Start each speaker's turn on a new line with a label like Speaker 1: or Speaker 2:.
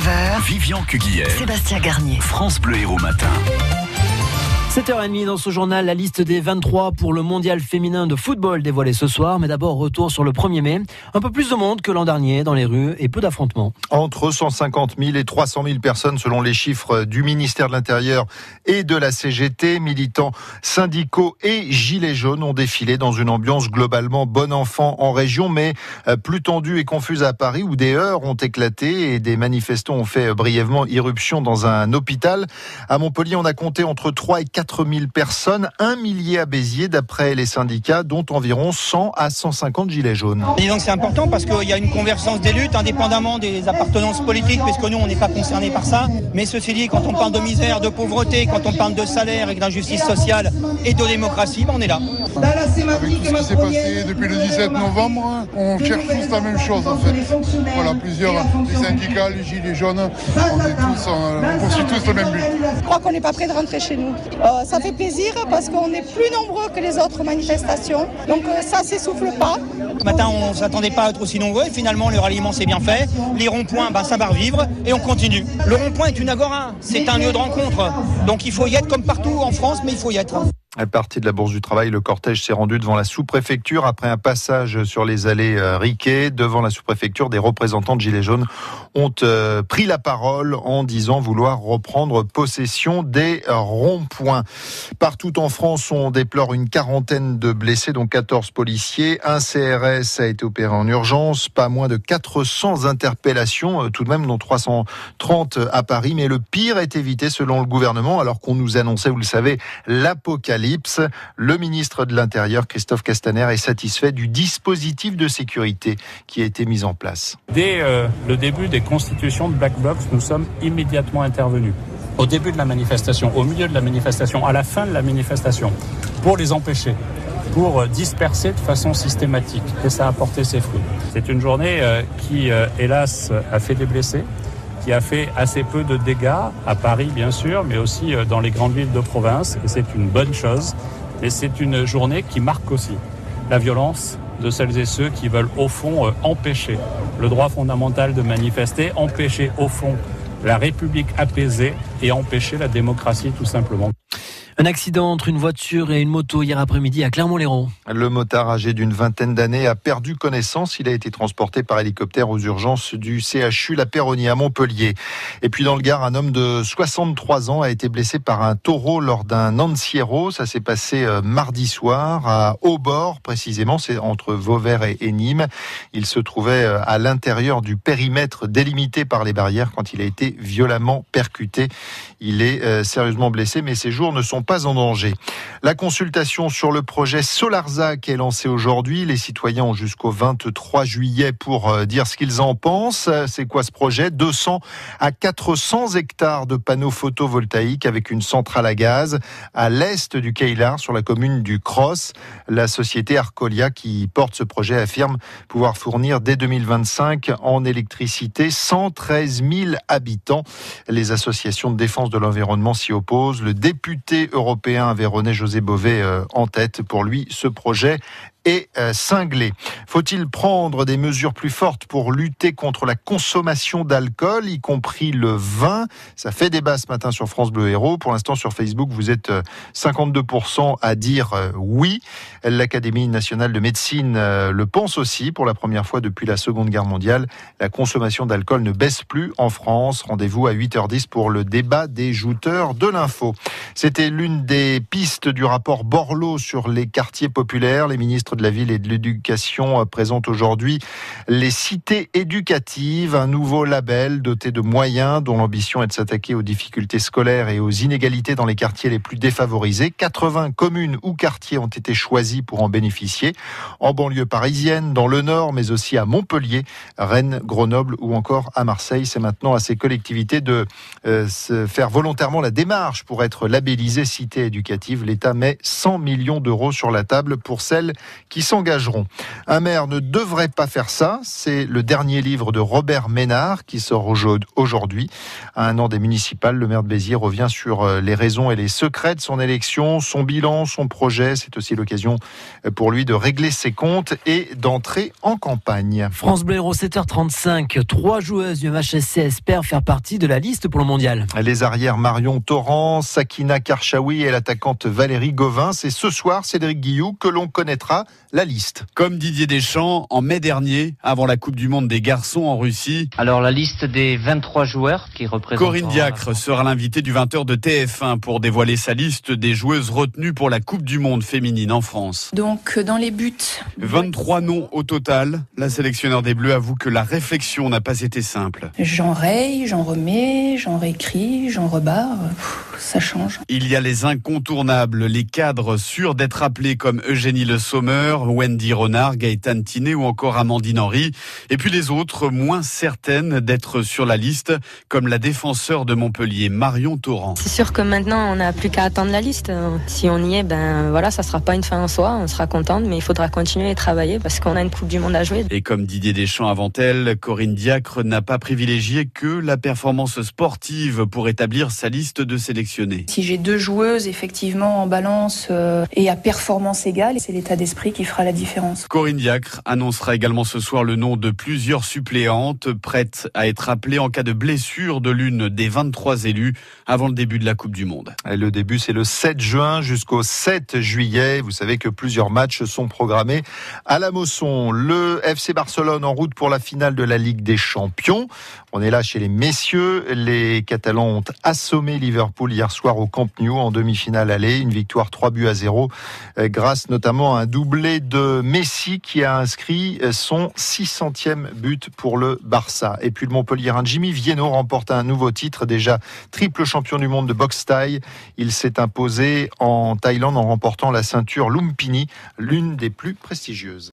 Speaker 1: 9h,
Speaker 2: Vivian Cuguière,
Speaker 1: Sébastien Garnier.
Speaker 2: France Bleu Héros Matin.
Speaker 3: 7h30 dans ce journal, la liste des 23 pour le mondial féminin de football dévoilée ce soir. Mais d'abord, retour sur le 1er mai. Un peu plus de monde que l'an dernier dans les rues et peu d'affrontements.
Speaker 4: Entre 150 000 et 300 000 personnes selon les chiffres du ministère de l'Intérieur et de la CGT. Militants syndicaux et gilets jaunes ont défilé dans une ambiance globalement bon enfant en région, mais euh, plus tendue et confuse à Paris où des heurts ont éclaté et des manifestants ont fait brièvement irruption dans un hôpital. À Montpellier, on a compté entre 3 et 4 4000 personnes, un millier à Béziers d'après les syndicats, dont environ 100 à 150 gilets jaunes.
Speaker 5: Et donc c'est important parce qu'il y a une convergence des luttes indépendamment des appartenances politiques, puisque nous on n'est pas concernés par ça. Mais ceci dit, quand on parle de misère, de pauvreté, quand on parle de salaire et d'injustice sociale et de démocratie, ben, on est là.
Speaker 6: Avec tout ce qui s'est passé depuis le 17 novembre, on cherche tous la même chose en fait. Voilà, plusieurs, les syndicats, les gilets jaunes, on, est tous, on poursuit tous le même but.
Speaker 7: Je crois qu'on n'est pas prêt de rentrer chez nous. Euh, ça fait plaisir parce qu'on est plus nombreux que les autres manifestations. Donc euh, ça s'essouffle pas.
Speaker 5: Ce matin, on ne s'attendait pas à être aussi nombreux et finalement, le ralliement s'est bien fait. Les ronds-points, ben, ça va revivre et on continue. Le rond-point est une agora, c'est un lieu de rencontre. Donc il faut y être comme partout en France, mais il faut y être.
Speaker 4: À partir de la Bourse du Travail, le cortège s'est rendu devant la sous-préfecture après un passage sur les allées euh, Riquet. Devant la sous-préfecture, des représentants de Gilets jaunes ont euh, pris la parole en disant vouloir reprendre possession des ronds-points. Partout en France, on déplore une quarantaine de blessés, dont 14 policiers. Un CRS a été opéré en urgence. Pas moins de 400 interpellations, euh, tout de même, dont 330 à Paris. Mais le pire est évité selon le gouvernement, alors qu'on nous annonçait, vous le savez, l'apocalypse. Le ministre de l'Intérieur, Christophe Castaner, est satisfait du dispositif de sécurité qui a été mis en place.
Speaker 8: Dès euh, le début des constitutions de Black Box, nous sommes immédiatement intervenus. Au début de la manifestation, au milieu de la manifestation, à la fin de la manifestation, pour les empêcher pour euh, disperser de façon systématique. Et ça a porté ses fruits. C'est une journée euh, qui, hélas, a fait des blessés, qui a fait assez peu de dégâts à Paris, bien sûr, mais aussi euh, dans les grandes villes de province. Et c'est une bonne chose. Et c'est une journée qui marque aussi la violence de celles et ceux qui veulent au fond euh, empêcher le droit fondamental de manifester, empêcher au fond la République apaisée et empêcher la démocratie tout simplement.
Speaker 3: Un accident entre une voiture et une moto hier après-midi à Clermont-Lérault.
Speaker 4: Le motard âgé d'une vingtaine d'années a perdu connaissance. Il a été transporté par hélicoptère aux urgences du CHU La Péronie à Montpellier. Et puis dans le Gard, un homme de 63 ans a été blessé par un taureau lors d'un Nanciero. Ça s'est passé euh, mardi soir à Aubord, précisément. C'est entre Vauvert et Nîmes. Il se trouvait euh, à l'intérieur du périmètre délimité par les barrières quand il a été violemment percuté. Il est euh, sérieusement blessé, mais ses jours ne sont pas en danger. La consultation sur le projet Solarzac est lancée aujourd'hui. Les citoyens ont jusqu'au 23 juillet pour euh, dire ce qu'ils en pensent. C'est quoi ce projet? 200 à 400 hectares de panneaux photovoltaïques avec une centrale à gaz à l'est du Keilar, sur la commune du Cross. La société Arcolia qui porte ce projet affirme pouvoir fournir dès 2025 en électricité 113 000 habitants. Les associations de défense de l'environnement s'y opposent. Le député européen avait René José Bové euh, en tête. Pour lui, ce projet et euh, cinglé. Faut-il prendre des mesures plus fortes pour lutter contre la consommation d'alcool, y compris le vin? Ça fait débat ce matin sur France Bleu Héros. Pour l'instant, sur Facebook, vous êtes 52% euh, à dire euh, oui. L'Académie nationale de médecine le pense aussi. Pour la première fois depuis la Seconde Guerre mondiale, la consommation d'alcool ne baisse plus en France. Rendez-vous à 8h10 pour le débat des jouteurs de l'info. C'était l'une des pistes du rapport Borloo sur les quartiers populaires. Les ministres de la Ville et de l'Éducation euh, présente aujourd'hui les cités éducatives, un nouveau label doté de moyens dont l'ambition est de s'attaquer aux difficultés scolaires et aux inégalités dans les quartiers les plus défavorisés. 80 communes ou quartiers ont été choisis pour en bénéficier, en banlieue parisienne, dans le Nord, mais aussi à Montpellier, Rennes, Grenoble ou encore à Marseille. C'est maintenant à ces collectivités de euh, faire volontairement la démarche pour être labellisées cité éducative. L'État met 100 millions d'euros sur la table pour celles qui s'engageront. Un maire ne devrait pas faire ça. C'est le dernier livre de Robert Ménard qui sort aujourd'hui. À un an des municipales, le maire de Béziers revient sur euh, les raisons et les secrets de son élection, son bilan, son projet. C'est aussi l'occasion euh, pour lui de régler ses comptes et d'entrer en campagne.
Speaker 3: France Bleu 7h35. Trois joueuses du MHSC espèrent faire partie de la liste pour le mondial.
Speaker 4: Les arrières Marion Torrent, Sakina Karchaoui et l'attaquante Valérie Gauvin. C'est ce soir, Cédric Guillou, que l'on connaîtra la liste.
Speaker 1: Comme Didier Deschamps, en mai dernier, avant la Coupe du Monde des garçons en Russie.
Speaker 9: Alors la liste des 23 joueurs qui représentent...
Speaker 1: Corinne Diacre sera l'invitée du 20h de TF1 pour dévoiler sa liste des joueuses retenues pour la Coupe du Monde féminine en France.
Speaker 10: Donc dans les buts...
Speaker 1: 23 noms au total. La sélectionneur des Bleus avoue que la réflexion n'a pas été simple.
Speaker 10: J'en raye, j'en remets, j'en réécris, j'en rebarre. Ça change.
Speaker 1: Il y a les incontournables, les cadres sûrs d'être appelés comme Eugénie Le Sommer, Wendy Renard, Gaëtan Tinet ou encore Amandine Henry. Et puis les autres moins certaines d'être sur la liste, comme la défenseur de Montpellier, Marion Torrent.
Speaker 11: C'est sûr que maintenant on n'a plus qu'à attendre la liste. Si on y est, ben voilà, ça sera pas une fin en soi. On sera contente, mais il faudra continuer et travailler parce qu'on a une Coupe du Monde à jouer.
Speaker 1: Et comme Didier Deschamps avant elle, Corinne Diacre n'a pas privilégié que la performance sportive pour établir sa liste de sélectionnés.
Speaker 10: Si j'ai deux joueuses effectivement en balance euh, et à performance égale, c'est l'état d'esprit qui fera la différence.
Speaker 1: Corinne Diacre annoncera également ce soir le nom de plusieurs suppléantes prêtes à être appelées en cas de blessure de l'une des 23 élus avant le début de la Coupe du Monde.
Speaker 4: Et le début, c'est le 7 juin jusqu'au 7 juillet. Vous savez que plusieurs matchs sont programmés à la Mosson. Le FC Barcelone en route pour la finale de la Ligue des Champions. On est là chez les messieurs. Les Catalans ont assommé Liverpool hier soir au Camp Nou en demi-finale aller. Une victoire 3 buts à 0 euh, grâce notamment à un doublé de Messi qui a inscrit son 600e but pour le Barça. Et puis le Montpellier, Jimmy Vienno remporte un nouveau titre, déjà triple champion du monde de boxe taille. Il s'est imposé en Thaïlande en remportant la ceinture Lumpini, l'une des plus prestigieuses.